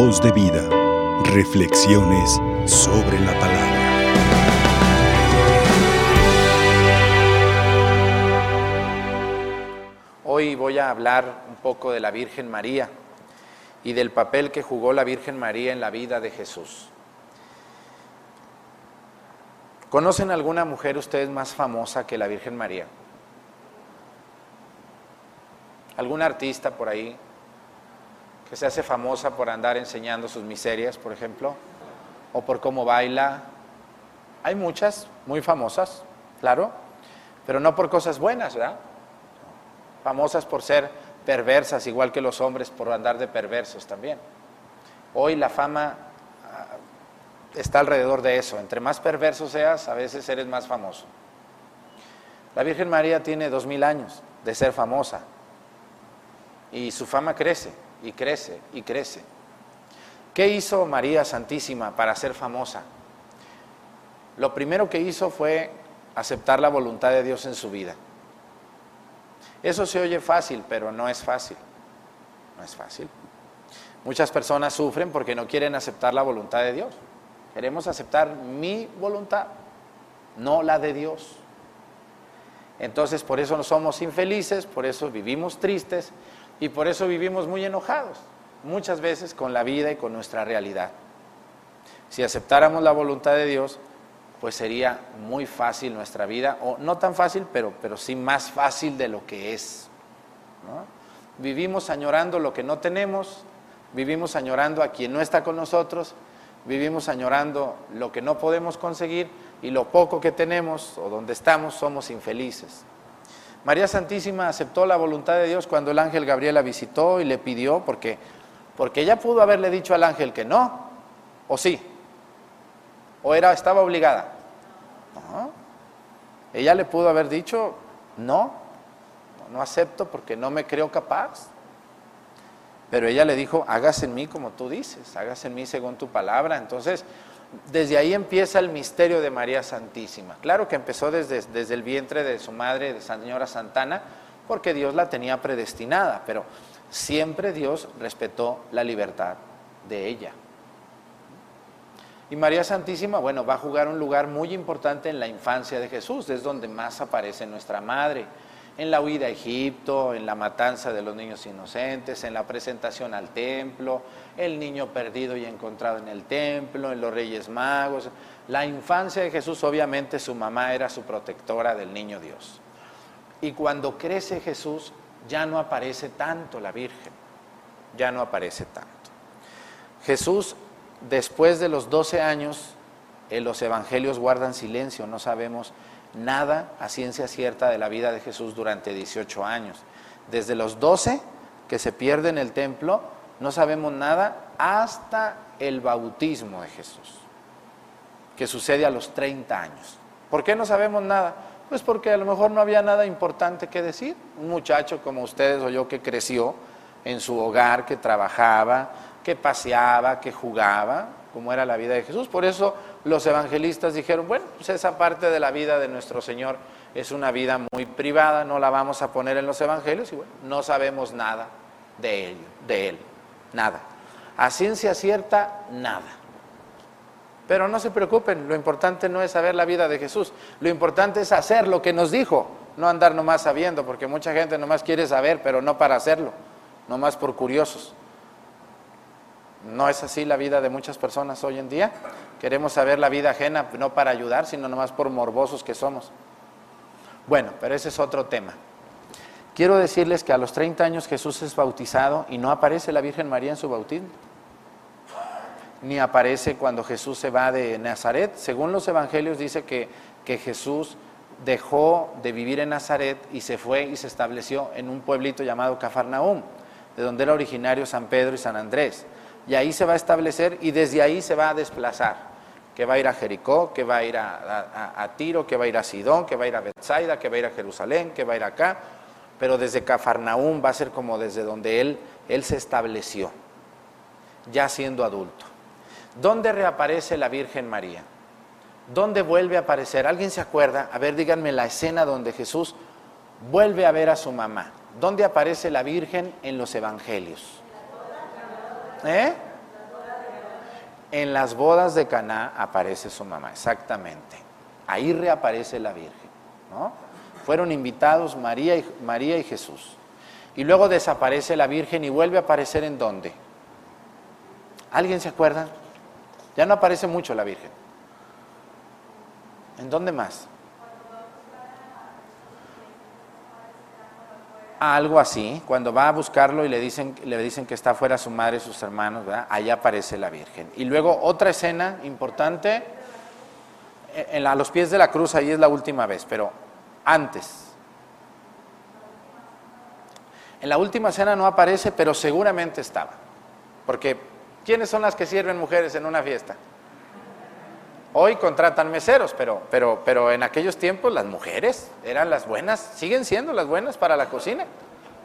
Voz de vida. Reflexiones sobre la palabra. Hoy voy a hablar un poco de la Virgen María y del papel que jugó la Virgen María en la vida de Jesús. ¿Conocen alguna mujer ustedes más famosa que la Virgen María? ¿Algún artista por ahí que se hace famosa por andar enseñando sus miserias, por ejemplo? ¿O por cómo baila? Hay muchas muy famosas, claro, pero no por cosas buenas, ¿verdad? Famosas por ser perversas, igual que los hombres por andar de perversos también. Hoy la fama ah, está alrededor de eso. Entre más perverso seas, a veces eres más famoso. La Virgen María tiene dos mil años de ser famosa y su fama crece y crece y crece. ¿Qué hizo María Santísima para ser famosa? Lo primero que hizo fue aceptar la voluntad de Dios en su vida. Eso se oye fácil, pero no es fácil. No es fácil. Muchas personas sufren porque no quieren aceptar la voluntad de Dios. Queremos aceptar mi voluntad, no la de Dios. Entonces por eso no somos infelices, por eso vivimos tristes y por eso vivimos muy enojados, muchas veces con la vida y con nuestra realidad. Si aceptáramos la voluntad de Dios, pues sería muy fácil nuestra vida, o no tan fácil, pero, pero sí más fácil de lo que es. Vivimos añorando lo que no tenemos, vivimos añorando a quien no está con nosotros, vivimos añorando lo que no podemos conseguir y lo poco que tenemos o donde estamos somos infelices. María Santísima aceptó la voluntad de Dios cuando el ángel Gabriel la visitó y le pidió, porque, porque ella pudo haberle dicho al ángel que no, o sí, o era, estaba obligada. No. Ella le pudo haber dicho, no, no acepto porque no me creo capaz. Pero ella le dijo, hágase en mí como tú dices, hágase en mí según tu palabra. Entonces, desde ahí empieza el misterio de María Santísima. Claro que empezó desde, desde el vientre de su madre, de Señora Santana, porque Dios la tenía predestinada, pero siempre Dios respetó la libertad de ella. Y María Santísima, bueno, va a jugar un lugar muy importante en la infancia de Jesús, es donde más aparece nuestra madre en la huida a Egipto, en la matanza de los niños inocentes, en la presentación al templo, el niño perdido y encontrado en el templo, en los Reyes Magos. La infancia de Jesús, obviamente su mamá era su protectora del niño Dios. Y cuando crece Jesús, ya no aparece tanto la Virgen, ya no aparece tanto. Jesús, después de los 12 años, en los evangelios guardan silencio, no sabemos nada a ciencia cierta de la vida de Jesús durante 18 años. Desde los 12 que se pierde en el templo, no sabemos nada hasta el bautismo de Jesús, que sucede a los 30 años. ¿Por qué no sabemos nada? Pues porque a lo mejor no había nada importante que decir. Un muchacho como ustedes o yo que creció en su hogar, que trabajaba, que paseaba, que jugaba, como era la vida de Jesús. Por eso los evangelistas dijeron, bueno, pues esa parte de la vida de nuestro Señor es una vida muy privada, no la vamos a poner en los evangelios y bueno, no sabemos nada de él, de él, nada. A ciencia cierta, nada. Pero no se preocupen, lo importante no es saber la vida de Jesús, lo importante es hacer lo que nos dijo, no andar nomás sabiendo, porque mucha gente nomás quiere saber, pero no para hacerlo, nomás por curiosos. No es así la vida de muchas personas hoy en día. Queremos saber la vida ajena, no para ayudar, sino nomás por morbosos que somos. Bueno, pero ese es otro tema. Quiero decirles que a los 30 años Jesús es bautizado y no aparece la Virgen María en su bautismo. Ni aparece cuando Jesús se va de Nazaret. Según los evangelios dice que, que Jesús dejó de vivir en Nazaret y se fue y se estableció en un pueblito llamado Cafarnaúm, de donde era originario San Pedro y San Andrés y ahí se va a establecer y desde ahí se va a desplazar, que va a ir a Jericó, que va a ir a, Tiro, que va a ir a Sidón, que va a ir a Bethsaida, que va a ir a Jerusalén, que va a ir acá, pero desde Cafarnaúm va a ser como desde donde él, él se estableció, ya siendo adulto. ¿Dónde reaparece la Virgen María? ¿Dónde vuelve a aparecer? ¿Alguien se acuerda? A ver, díganme la escena donde Jesús vuelve a ver a su mamá. ¿Dónde aparece la Virgen en los evangelios? ¿Eh? En las bodas de Caná aparece su mamá, exactamente. Ahí reaparece la Virgen, ¿no? Fueron invitados María y, María y Jesús. Y luego desaparece la Virgen y vuelve a aparecer en dónde? ¿Alguien se acuerda? Ya no aparece mucho la Virgen. ¿En dónde más? Algo así, cuando va a buscarlo y le dicen, le dicen que está fuera su madre y sus hermanos, ahí aparece la Virgen. Y luego otra escena importante, en a los pies de la cruz, ahí es la última vez, pero antes. En la última cena no aparece, pero seguramente estaba. Porque, ¿quiénes son las que sirven mujeres en una fiesta? Hoy contratan meseros, pero, pero, pero en aquellos tiempos las mujeres eran las buenas, siguen siendo las buenas para la cocina.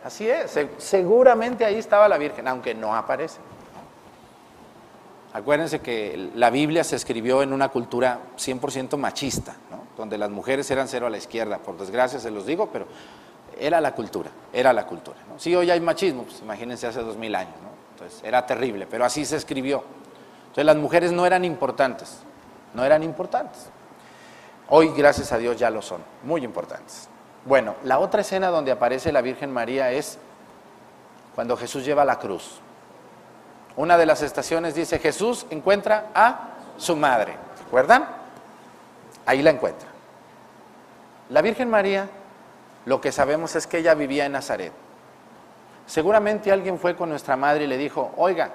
Así es, seguramente ahí estaba la Virgen, aunque no aparece. Acuérdense que la Biblia se escribió en una cultura 100% machista, donde las mujeres eran cero a la izquierda, por desgracia se los digo, pero era la cultura, era la cultura. ¿no? Si hoy hay machismo, pues imagínense hace dos mil años, entonces era terrible, pero así se escribió. Entonces las mujeres no eran importantes, no eran importantes. Hoy, gracias a Dios, ya lo son, muy importantes. Bueno, la otra escena donde aparece la Virgen María es cuando Jesús lleva la cruz. Una de las estaciones dice, Jesús encuentra a su madre. ¿Se acuerdan? Ahí la encuentra. La Virgen María, lo que sabemos es que ella vivía en Nazaret. Seguramente alguien fue con nuestra madre y le dijo, oiga,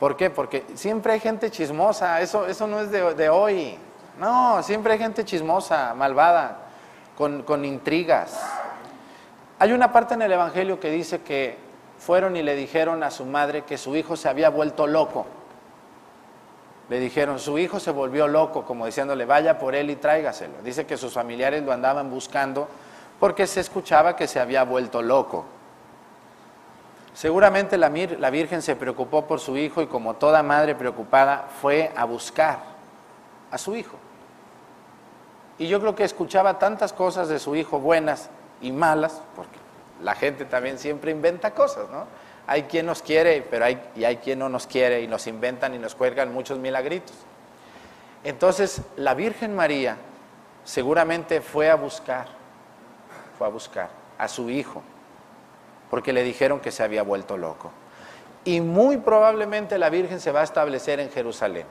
¿por qué? Porque siempre hay gente chismosa, eso, eso no es de, hoy. No, siempre hay gente chismosa, malvada, con, con intrigas. Hay una parte en el Evangelio que dice que fueron y le dijeron a su madre que su hijo se había vuelto loco. Le dijeron, su hijo se volvió loco, como diciéndole, vaya por él y tráigaselo. Dice que sus familiares lo andaban buscando porque se escuchaba que se había vuelto loco. Seguramente la, Virgen se preocupó por su hijo y como toda madre preocupada fue a buscar a su hijo. Y yo creo que escuchaba tantas cosas de su hijo buenas y malas, porque la gente también siempre inventa cosas, ¿no? Hay quien nos quiere, pero hay, y hay quien no nos quiere y nos inventan y nos cuelgan muchos milagritos. Entonces, la Virgen María seguramente fue a buscar, fue a buscar a su hijo, porque le dijeron que se había vuelto loco. Y muy probablemente la Virgen se va a establecer en Jerusalén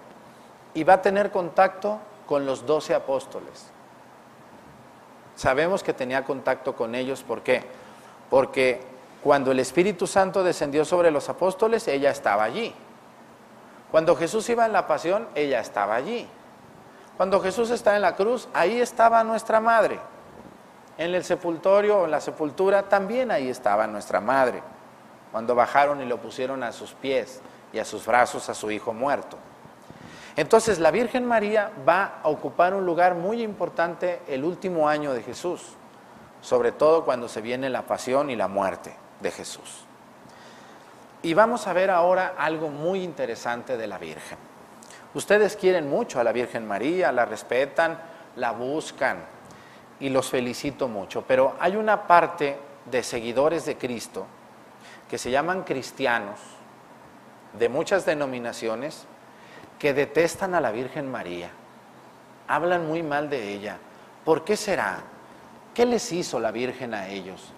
y va a tener contacto con los doce apóstoles. Sabemos que tenía contacto con ellos, ¿por qué? porque cuando el Espíritu Santo descendió sobre los apóstoles, ella estaba allí. Cuando Jesús iba en la pasión, ella estaba allí. Cuando Jesús está en la cruz, ahí estaba nuestra madre. En el sepultorio o en la sepultura, también ahí estaba nuestra madre. Cuando bajaron y lo pusieron a sus pies y a sus brazos a su hijo muerto. Entonces la Virgen María va a ocupar un lugar muy importante el último año de Jesús sobre todo cuando se viene la pasión y la muerte de Jesús. Y vamos a ver ahora algo muy interesante de la Virgen. Ustedes quieren mucho a la Virgen María, la respetan, la buscan y los felicito mucho, pero hay una parte de seguidores de Cristo que se llaman cristianos de muchas denominaciones que detestan a la Virgen María, hablan muy mal de ella. ¿Por qué será? ¿Qué les hizo la Virgen a ellos?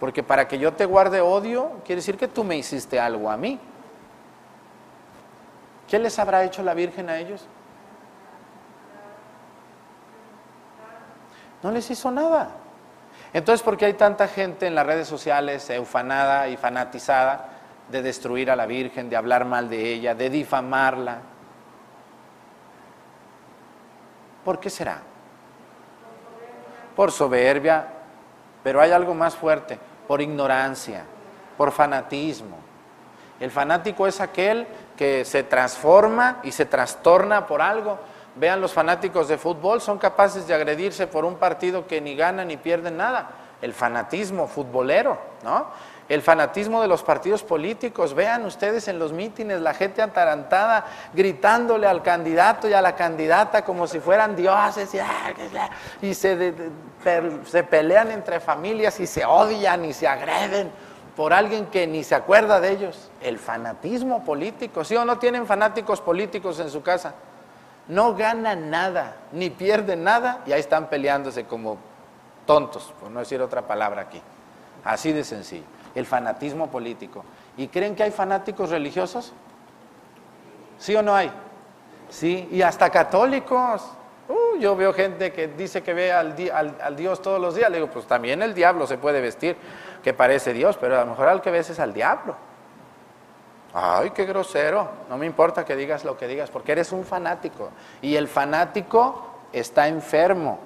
Porque para que yo te guarde odio, quiere decir que tú me hiciste algo a mí. ¿Qué les habrá hecho la Virgen a ellos? No les hizo nada. Entonces, ¿por qué hay tanta gente en las redes sociales eufanada y fanatizada de destruir a la Virgen, de hablar mal de ella, de difamarla? ¿Por qué será? por soberbia, pero hay algo más fuerte, por ignorancia, por fanatismo. El fanático es aquel que se transforma y se trastorna por algo. Vean los fanáticos de fútbol, son capaces de agredirse por un partido que ni ganan ni pierden nada. El fanatismo futbolero, ¿no? el fanatismo de los partidos políticos. Vean ustedes en los mítines la gente atarantada gritándole al candidato y a la candidata como si fueran dioses y, se, se pelean entre familias y se odian y se agreden. por alguien que ni se acuerda de ellos. El fanatismo político, ¿sí o no tienen fanáticos políticos en su casa? No ganan nada, ni pierden nada y ahí están peleándose como tontos, por no decir otra palabra aquí. Así de sencillo. El fanatismo político. ¿Y creen que hay fanáticos religiosos? ¿Sí o no hay? Sí, y hasta católicos. Uh, yo veo gente que dice que ve al, al, Dios todos los días. Le digo, pues también el diablo se puede vestir, que parece Dios, pero a lo mejor al que ves es al diablo. Ay, qué grosero. No me importa que digas lo que digas, porque eres un fanático. Y el fanático está enfermo.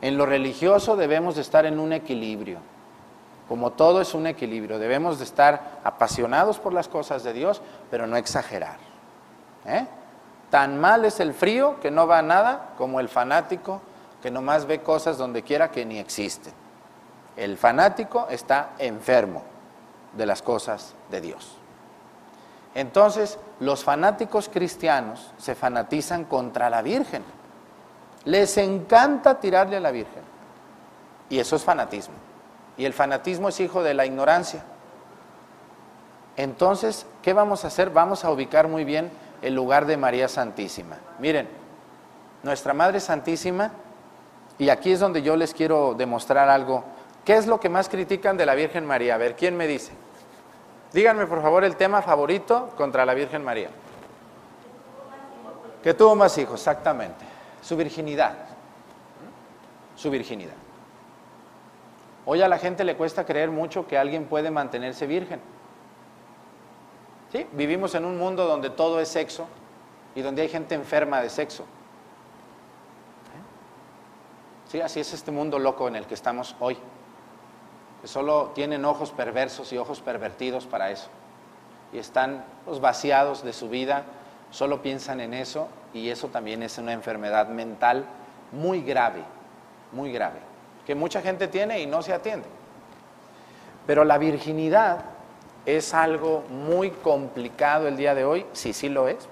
En lo religioso debemos de estar en un equilibrio. Como todo es un equilibrio, debemos de estar apasionados por las cosas de Dios, pero no exagerar. ¿eh? Tan mal es el frío que no va a nada como el fanático que nomás ve cosas donde quiera que ni existen. El fanático está enfermo de las cosas de Dios. Entonces, los fanáticos cristianos se fanatizan contra la Virgen. Les encanta tirarle a la Virgen. Y eso es fanatismo. Y el fanatismo es hijo de la ignorancia. Entonces, ¿qué vamos a hacer? Vamos a ubicar muy bien el lugar de María Santísima. Miren, nuestra Madre Santísima, y aquí es donde yo les quiero demostrar algo. ¿Qué es lo que más critican de la Virgen María? A ver, ¿quién me dice? Díganme por favor el tema favorito contra la Virgen María. Que tuvo más hijos, exactamente. Su virginidad. Su virginidad. Hoy a la gente le cuesta creer mucho que alguien puede mantenerse virgen. ¿Sí? Vivimos en un mundo donde todo es sexo y donde hay gente enferma de sexo. ¿Sí? Así es este mundo loco en el que estamos hoy. Solo tienen ojos perversos y ojos pervertidos para eso. Y están los vaciados de su vida, solo piensan en eso y eso también es una enfermedad mental muy grave, muy grave que mucha gente tiene y no se atiende. Pero la virginidad es algo muy complicado el día de hoy, sí, sí lo es.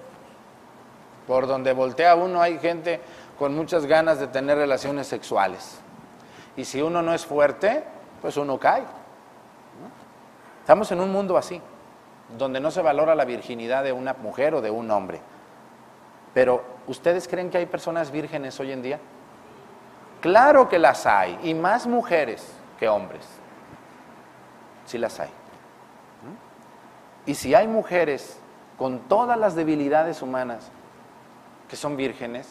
Por donde voltea uno hay gente con muchas ganas de tener relaciones sexuales. Y si uno no es fuerte, pues uno cae. Estamos en un mundo así, donde no se valora la virginidad de una mujer o de un hombre. Pero, ¿ustedes creen que hay personas vírgenes hoy en día? Claro que las hay, y más mujeres que hombres. Sí las hay. Y si hay mujeres con todas las debilidades humanas que son vírgenes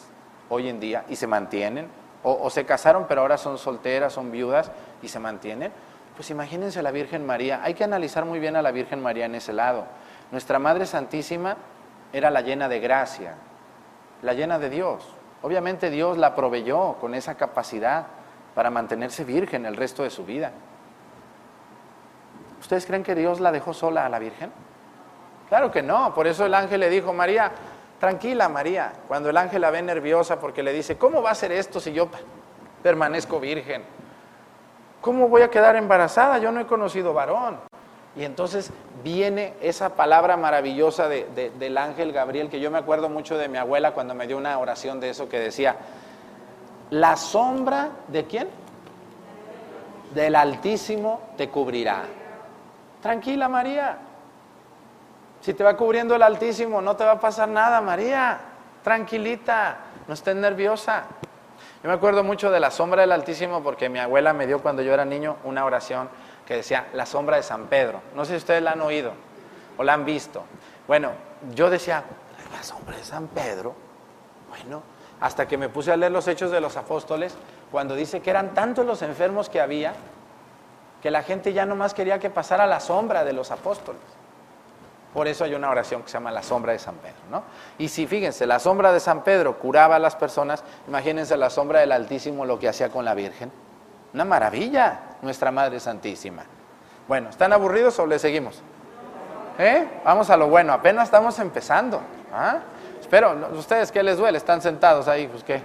hoy en día y se mantienen, o, se casaron pero ahora son solteras, son viudas y se mantienen, pues imagínense la Virgen María. Hay que analizar muy bien a la Virgen María en ese lado. Nuestra Madre Santísima era la llena de gracia, la llena de Dios. Obviamente Dios la proveyó con esa capacidad para mantenerse virgen el resto de su vida. ¿Ustedes creen que Dios la dejó sola a la Virgen? Claro que no, por eso el ángel le dijo, María, tranquila María, cuando el ángel la ve nerviosa porque le dice, ¿cómo va a ser esto si yo permanezco virgen? ¿Cómo voy a quedar embarazada? Yo no he conocido varón. Y entonces viene esa palabra maravillosa del ángel Gabriel, que yo me acuerdo mucho de mi abuela cuando me dio una oración de eso que decía, la sombra de quién? Del Altísimo te cubrirá. Tranquila María, si te va cubriendo el Altísimo no te va a pasar nada María, tranquilita, no estés nerviosa. Yo me acuerdo mucho de la sombra del Altísimo porque mi abuela me dio cuando yo era niño una oración que decía La sombra de San Pedro. No sé si ustedes la han oído o la han visto. Bueno, yo decía, la sombra de San Pedro. Bueno, hasta que me puse a leer los hechos de los apóstoles, cuando dice que eran tantos los enfermos que había, que la gente ya no más quería que pasara la sombra de los apóstoles. Por eso hay una oración que se llama la sombra de San Pedro, ¿no? Y si fíjense, la sombra de San Pedro curaba a las personas, imagínense la sombra del Altísimo lo que hacía con la Virgen. Una maravilla, nuestra Madre Santísima. Bueno, ¿están aburridos o le seguimos? ¿Eh? Vamos a lo bueno, apenas estamos empezando. ¿ah? Espero, ¿ustedes qué les duele? Están sentados ahí, pues qué.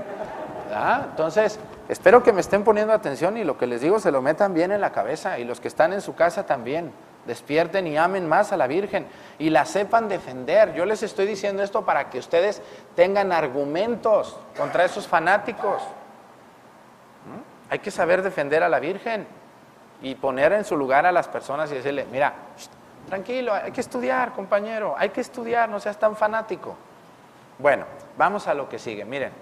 ¿Ah? Entonces, espero que me estén poniendo atención y lo que les digo se lo metan bien en la cabeza y los que están en su casa también. Despierten y amen más a la Virgen y la sepan defender. Yo les estoy diciendo esto para que ustedes tengan argumentos contra esos fanáticos. Hay que saber defender a la Virgen. y poner en su lugar a las personas y decirle, mira, tranquilo, hay que estudiar, compañero, hay que estudiar, no seas tan fanático. Bueno, vamos a lo que sigue. Miren,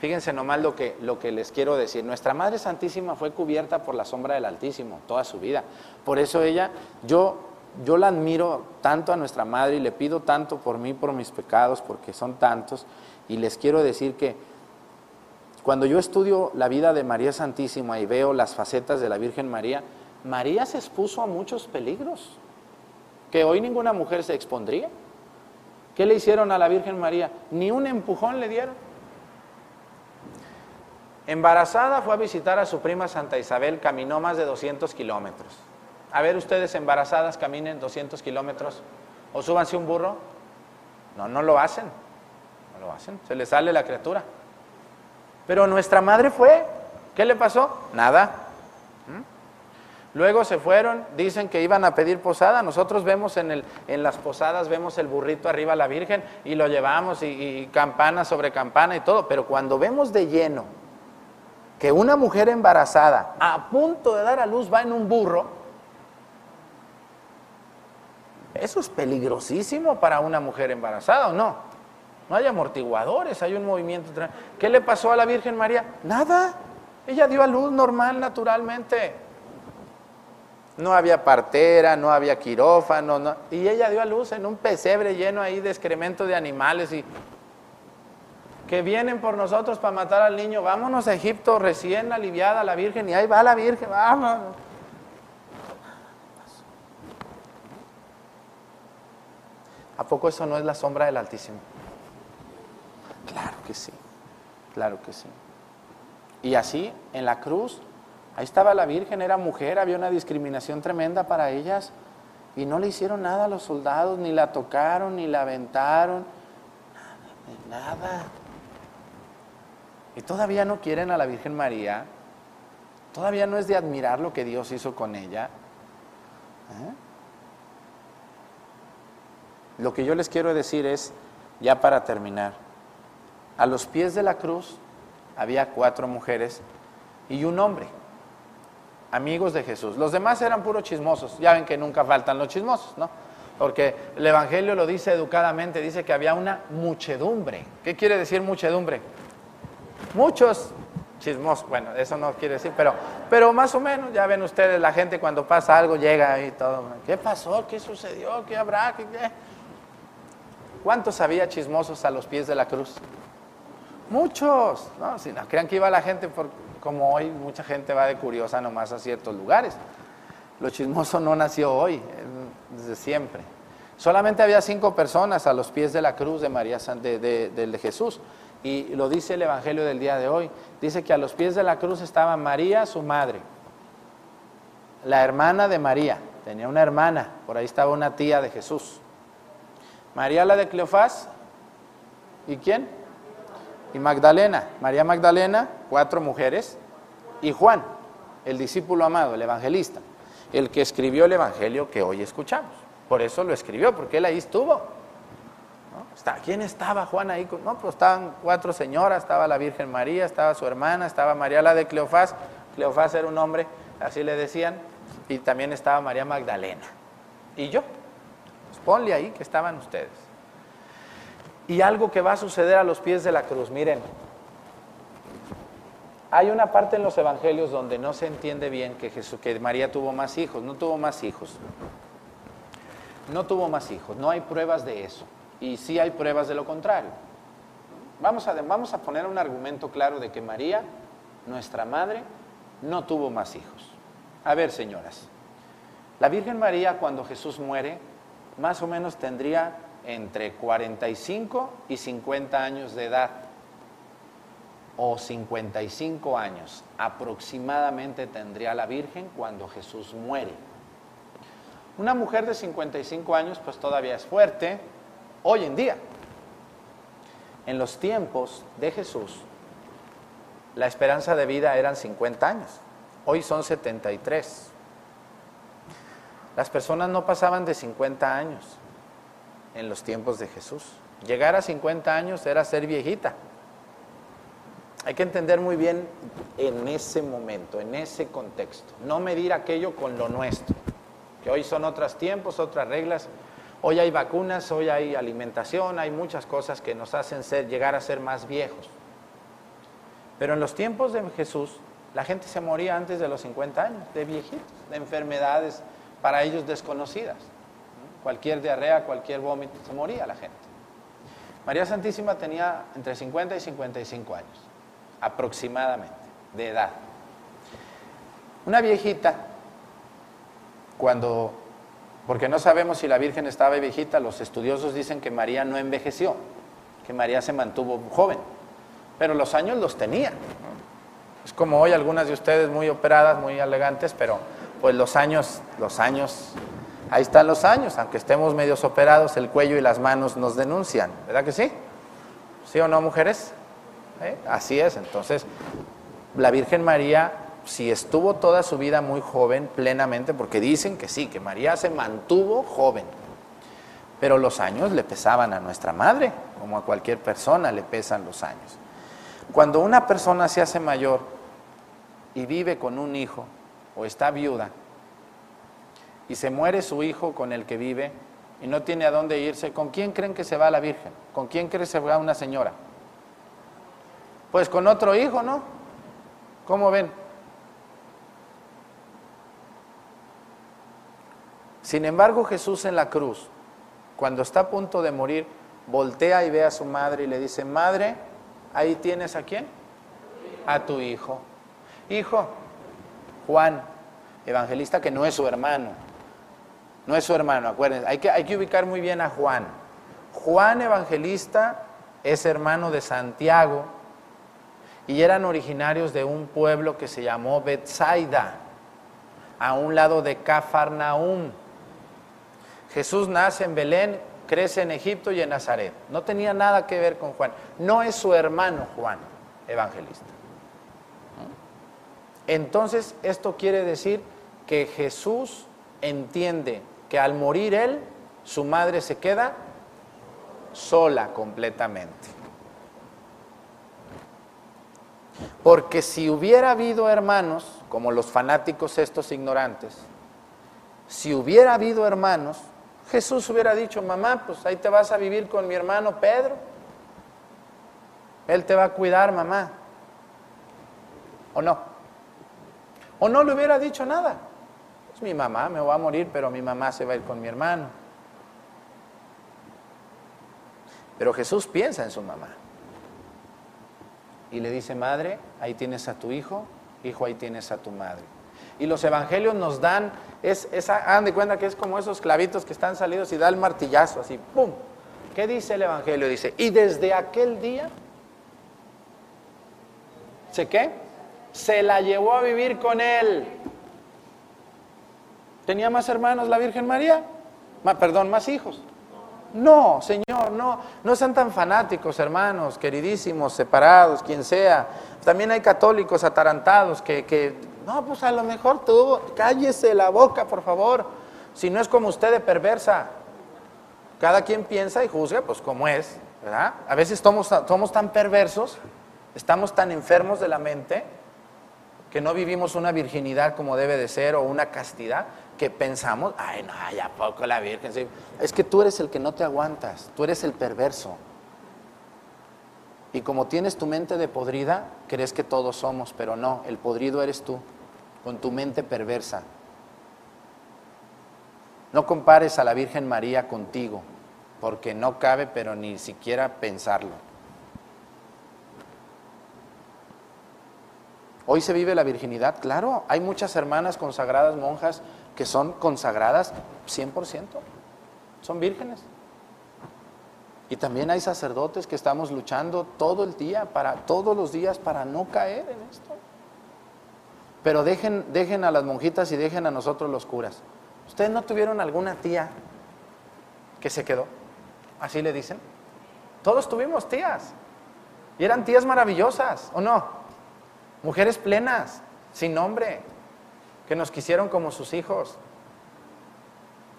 fíjense nomás lo que, lo que les quiero decir. Nuestra Madre Santísima fue cubierta por la sombra del Altísimo toda su vida. Por eso ella, yo, yo la admiro tanto a nuestra Madre y le pido tanto por mí, por mis pecados, porque son tantos. Y les quiero decir que cuando yo estudio la vida de María Santísima y veo las facetas de la Virgen María, María se expuso a muchos peligros que hoy ninguna mujer se expondría. ¿Qué le hicieron a la Virgen María? Ni un empujón le dieron. Embarazada fue a visitar a su prima Santa Isabel, caminó más de 200 kilómetros. A ver, ustedes embarazadas caminen 200 kilómetros o súbanse un burro. No, no lo hacen. No lo hacen. Se le sale la criatura. Pero nuestra madre fue. ¿Qué le pasó? Nada. Luego se fueron, dicen que iban a pedir posada. Nosotros vemos en, el, en las posadas, vemos el burrito arriba a la Virgen y lo llevamos y, campana sobre campana y todo. Pero cuando vemos de lleno que una mujer embarazada a punto de dar a luz va en un burro, eso es peligrosísimo para una mujer embarazada, ¿o no? No hay amortiguadores, hay un movimiento. ¿Qué le pasó a la Virgen María? Nada. Ella dio a luz normal, naturalmente no había partera, no había quirófano, no, y ella dio a luz en un pesebre lleno ahí de excremento de animales y que vienen por nosotros para matar al niño, vámonos a Egipto recién aliviada la Virgen y ahí va la Virgen, vamos. ¿A poco eso no es la sombra del Altísimo? Claro que sí, claro que sí. Y así, en la cruz, Ahí estaba la Virgen, era mujer, había una discriminación tremenda para ellas y no le hicieron nada a los soldados, ni la tocaron, ni la aventaron, nada, nada. Y todavía no quieren a la Virgen María, todavía no es de admirar lo que Dios hizo con ella. ¿eh? Lo que yo les quiero decir es, ya para terminar, a los pies de la cruz había cuatro mujeres y un hombre amigos de Jesús. Los demás eran puros chismosos. Ya ven que nunca faltan los chismosos, ¿no? Porque el Evangelio lo dice educadamente, dice que había una muchedumbre. ¿Qué quiere decir muchedumbre? Muchos chismosos, bueno, eso no quiere decir, pero, pero más o menos, ya ven ustedes, la gente cuando pasa algo llega ahí todo. ¿Qué pasó? ¿Qué sucedió? ¿Qué habrá? ¿Qué, qué? cuántos había chismosos a los pies de la cruz? Muchos, ¿no? Si no crean que iba la gente por como hoy mucha gente va de curiosa nomás a ciertos lugares. Lo chismoso no nació hoy, desde siempre. Solamente había cinco personas a los pies de la cruz de María de, de, Jesús. Y lo dice el Evangelio del día de hoy. Dice que a los pies de la cruz estaba María, su madre, la hermana de María. Tenía una hermana, por ahí estaba una tía de Jesús. María la de Cleofás. ¿Y quién? Y Magdalena. María Magdalena, cuatro mujeres, y Juan, el discípulo amado, el evangelista, el que escribió el evangelio que hoy escuchamos. Por eso lo escribió, porque él ahí estuvo. ¿Quién estaba Juan ahí? No, pues estaban cuatro señoras, estaba la Virgen María, estaba su hermana, estaba María la de Cleofás, Cleofás era un hombre, así le decían, y también estaba María Magdalena. Y yo, pues ponle ahí que estaban ustedes. Y algo que va a suceder a los pies de la cruz, miren, hay una parte en los evangelios donde no se entiende bien que, Jesús, que María tuvo más hijos, no tuvo más hijos. No tuvo más hijos, no hay pruebas de eso. Y sí hay pruebas de lo contrario. Vamos a, vamos a poner un argumento claro de que María, nuestra madre, no tuvo más hijos. A ver, señoras, la Virgen María cuando Jesús muere, más o menos tendría entre 45 y 50 años de edad o 55 años aproximadamente tendría la Virgen cuando Jesús muere. Una mujer de 55 años pues todavía es fuerte hoy en día. En los tiempos de Jesús la esperanza de vida eran 50 años, hoy son 73. Las personas no pasaban de 50 años en los tiempos de Jesús. Llegar a 50 años era ser viejita. Hay que entender muy bien en ese momento, en ese contexto. No medir aquello con lo nuestro, que hoy son otros tiempos, otras reglas. Hoy hay vacunas, hoy hay alimentación, hay muchas cosas que nos hacen ser, llegar a ser más viejos. Pero en los tiempos de Jesús, la gente se moría antes de los 50 años, de viejitos, de enfermedades para ellos desconocidas. Cualquier diarrea, cualquier vómito, se moría la gente. María Santísima tenía entre 50 y 55 años, aproximadamente, de edad. Una viejita, cuando, porque no sabemos si la Virgen estaba viejita, los estudiosos dicen que María no envejeció, que María se mantuvo joven, pero los años los tenía. Es como hoy algunas de ustedes muy operadas, muy elegantes, pero pues los años, los años, ahí están los años, aunque estemos medios operados, el cuello y las manos nos denuncian, ¿verdad que sí? ¿Sí o no, mujeres? ¿Eh? Así es, entonces la Virgen María, si estuvo toda su vida muy joven, plenamente, porque dicen que sí, que María se mantuvo joven, pero los años le pesaban a nuestra madre, como a cualquier persona le pesan los años. Cuando una persona se hace mayor y vive con un hijo o está viuda y se muere su hijo con el que vive y no tiene a dónde irse, ¿con quién creen que se va la Virgen? ¿Con quién creen que se va una señora? Pues con otro hijo, ¿no? ¿Cómo ven? Sin embargo, Jesús en la cruz, cuando está a punto de morir, voltea y ve a su madre y le dice, madre, Ahí tienes a quién? A tu hijo. Hijo, Juan, evangelista que no es su hermano. No es su hermano, acuérdense. Hay que, hay que ubicar muy bien a Juan. Juan evangelista es hermano de Santiago y eran originarios de un pueblo que se llamó Bethsaida, a un lado de Cafarnaum. Jesús nace en Belén crece en Egipto y en Nazaret. No tenía nada que ver con Juan. No es su hermano Juan, evangelista. Entonces, esto quiere decir que Jesús entiende que al morir él, su madre se queda sola completamente. Porque si hubiera habido hermanos, como los fanáticos estos ignorantes, si hubiera habido hermanos, Jesús hubiera dicho, mamá, pues ahí te vas a vivir con mi hermano Pedro. Él te va a cuidar, mamá. ¿O no? ¿O no le hubiera dicho nada? Es mi mamá, me va a morir, pero mi mamá se va a ir con mi hermano. Pero Jesús piensa en su mamá. Y le dice, madre, ahí tienes a tu hijo, hijo, ahí tienes a tu madre. Y los evangelios nos dan, es, hagan de cuenta que es como esos clavitos que están salidos y da el martillazo así, ¡pum! ¿Qué dice el evangelio? Dice, y desde aquel día, ¿se qué? Se la llevó a vivir con él. ¿Tenía más hermanos la Virgen María? perdón, más hijos. No, Señor, no, no sean tan fanáticos, hermanos, queridísimos, separados, quien sea. También hay católicos atarantados que, que no, pues a lo mejor tú, cállese la boca, por favor. Si no es como usted de perversa. Cada quien piensa y juzga, pues como es, ¿verdad? A veces somos, somos tan perversos, estamos tan enfermos de la mente, que no vivimos una virginidad como debe de ser o una castidad, que pensamos, ay, no, ya poco la Virgen. Es que tú eres el que no te aguantas, tú eres el perverso. Y como tienes tu mente de podrida, crees que todos somos, pero no, el podrido eres tú, con tu mente perversa. No compares a la Virgen María contigo, porque no cabe, pero ni siquiera pensarlo. Hoy se vive la virginidad, claro, hay muchas hermanas consagradas, monjas, que son consagradas 100%, son vírgenes. Y también hay sacerdotes que estamos luchando todo el día, para, todos los días, para no caer en esto. Pero dejen, dejen a las monjitas y dejen a nosotros los curas. ¿Ustedes no tuvieron alguna tía que se quedó? ¿Así le dicen? Todos tuvimos tías. Y eran tías maravillosas, ¿o no? Mujeres plenas, sin nombre, que nos quisieron como sus hijos.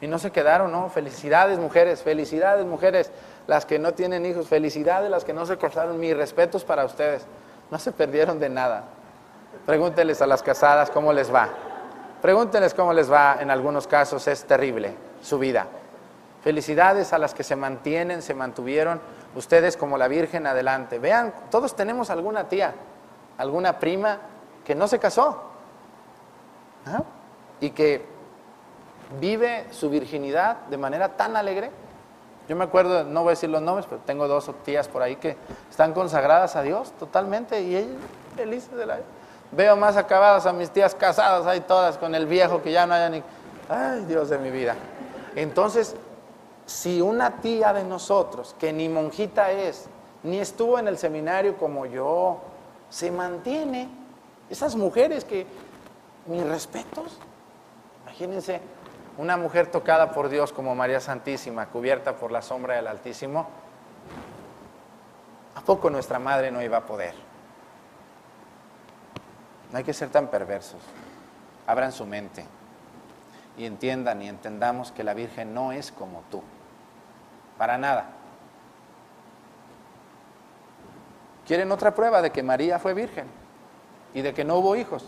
Y no se quedaron, ¿no? Felicidades, mujeres, felicidades, mujeres las que no tienen hijos, felicidades, las que no se casaron, mis respetos para ustedes. No se perdieron de nada. Pregúntenles a las casadas cómo les va. Pregúntenles cómo les va. En algunos casos es terrible su vida. Felicidades a las que se mantienen, se mantuvieron. Ustedes como la Virgen adelante. Vean, todos tenemos alguna tía, alguna prima que no se casó. Y que vive su virginidad de manera tan alegre. Yo me acuerdo, no voy a decir los nombres, pero tengo dos tías por ahí que están consagradas a Dios totalmente y ellas felices de la vida. Veo más acabadas a mis tías casadas ahí todas con el viejo que ya no haya ni... Ay, Dios de mi vida. Entonces, si una tía de nosotros, que ni monjita es, ni estuvo en el seminario como yo, se mantiene, esas mujeres que, mis respetos, imagínense, una mujer tocada por Dios como María Santísima, cubierta por la sombra del Altísimo, ¿a poco nuestra madre no iba a poder? No hay que ser tan perversos. Abran su mente y entiendan y entendamos que la Virgen no es como tú. Para nada. ¿Quieren otra prueba de que María fue virgen y de que no hubo hijos?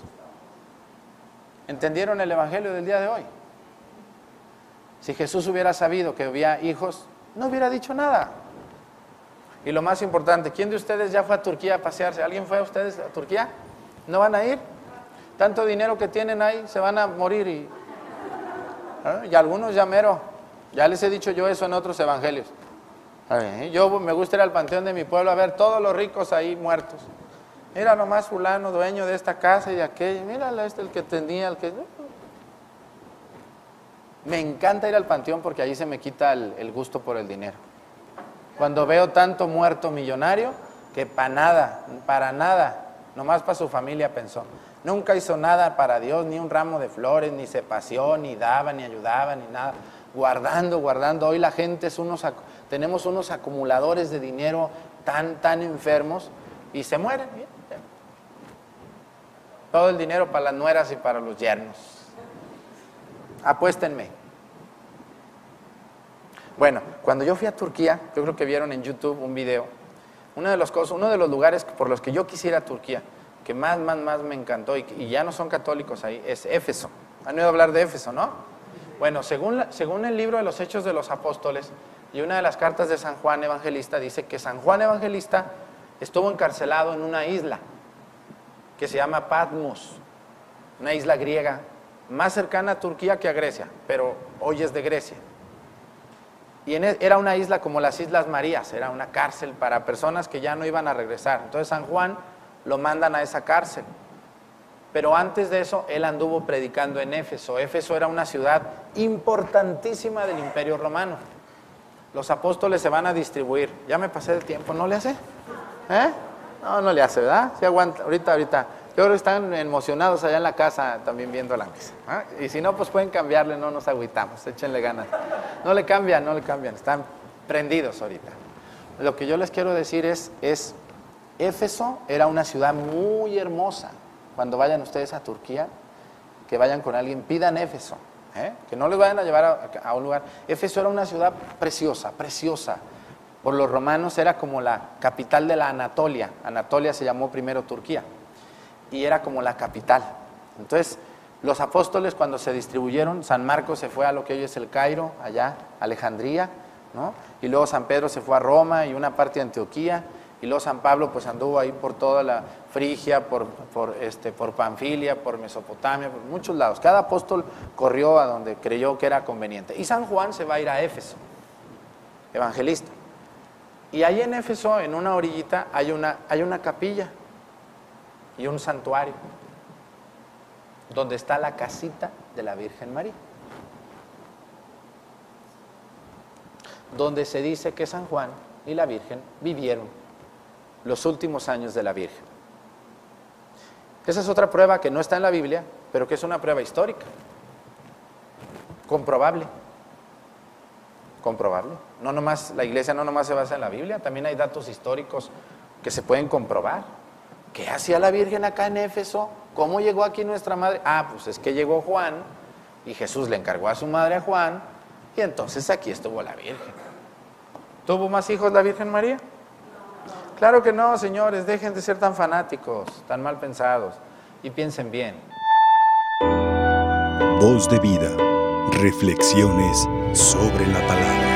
¿Entendieron el Evangelio del día de hoy? Si Jesús hubiera sabido que había hijos, no hubiera dicho nada. Y lo más importante, ¿quién de ustedes ya fue a Turquía a pasearse? ¿Alguien fue a ustedes a Turquía? ¿No van a ir? Tanto dinero que tienen ahí, se van a morir y, ¿eh? y algunos ya mero. Ya les he dicho yo eso en otros evangelios. Yo me gusta ir al panteón de mi pueblo a ver todos los ricos ahí muertos. Mira nomás fulano, dueño de esta casa y de aquella. Mira este el que tenía, el que... Me encanta ir al panteón porque ahí se me quita el, gusto por el dinero. Cuando veo tanto muerto millonario, que para nada, para nada, nomás para su familia pensó. Nunca hizo nada para Dios, ni un ramo de flores, ni se paseó, ni daba, ni ayudaba, ni nada. Guardando, guardando. Hoy la gente es unos, tenemos unos acumuladores de dinero tan, tan enfermos y se mueren. Todo el dinero para las nueras y para los yernos. Apuéstenme. Bueno, cuando yo fui a Turquía, yo creo que vieron en YouTube un video, uno de los, cosas, uno de los lugares por los que yo quisiera Turquía, que más, más, más me encantó y, y ya no son católicos ahí, es Éfeso. Han oído hablar de Éfeso, ¿no? Bueno, según, según el libro de los Hechos de los Apóstoles y una de las cartas de San Juan Evangelista, dice que San Juan Evangelista estuvo encarcelado en una isla que se llama Patmos, una isla griega más cercana a Turquía que a Grecia, pero hoy es de Grecia. Y en, e, era una isla como las Islas Marías, era una cárcel para personas que ya no iban a regresar. Entonces San Juan lo mandan a esa cárcel. Pero antes de eso, él anduvo predicando en Éfeso. Éfeso era una ciudad importantísima del Imperio Romano. Los apóstoles se van a distribuir. Ya me pasé de tiempo, ¿no le hace? ¿Eh? No, no le hace, ¿verdad? Sí aguanta, ahorita, ahorita. Yo creo que están emocionados allá en la casa también viendo la misa. ¿ah? Y si no, pues pueden cambiarle, no nos agüitamos, échenle ganas. No le cambian, no le cambian, están prendidos ahorita. Lo que yo les quiero decir es, es Éfeso era una ciudad muy hermosa. Cuando vayan ustedes a Turquía, que vayan con alguien, pidan Éfeso, ¿eh? que no les vayan a llevar a, a, un lugar. Éfeso era una ciudad preciosa, preciosa. Por los romanos era como la capital de la Anatolia. Anatolia se llamó primero Turquía y era como la capital. Entonces, los apóstoles cuando se distribuyeron, San Marcos se fue a lo que hoy es el Cairo, allá, Alejandría, ¿no? y luego San Pedro se fue a Roma y una parte de Antioquía, y luego San Pablo pues anduvo ahí por toda la Frigia, por, por, este, por Panfilia, por Mesopotamia, por muchos lados. Cada apóstol corrió a donde creyó que era conveniente. Y San Juan se va a ir a Éfeso, evangelista. Y ahí en Éfeso, en una orillita, hay una, hay una capilla y un santuario, donde está la casita de la Virgen María. Donde se dice que San Juan y la Virgen vivieron los últimos años de la Virgen. Esa es otra prueba que no está en la Biblia, pero que es una prueba histórica, comprobable. Comprobable. No nomás, la iglesia no nomás se basa en la Biblia, también hay datos históricos que se pueden comprobar. ¿Qué hacía la Virgen acá en Éfeso? ¿Cómo llegó aquí nuestra madre? Ah, pues es que llegó Juan y Jesús le encargó a su madre a Juan y entonces aquí estuvo la Virgen. ¿Tuvo más hijos la Virgen María? Claro que no, señores, dejen de ser tan fanáticos, tan mal pensados y piensen bien. Voz de vida. Reflexiones sobre la palabra.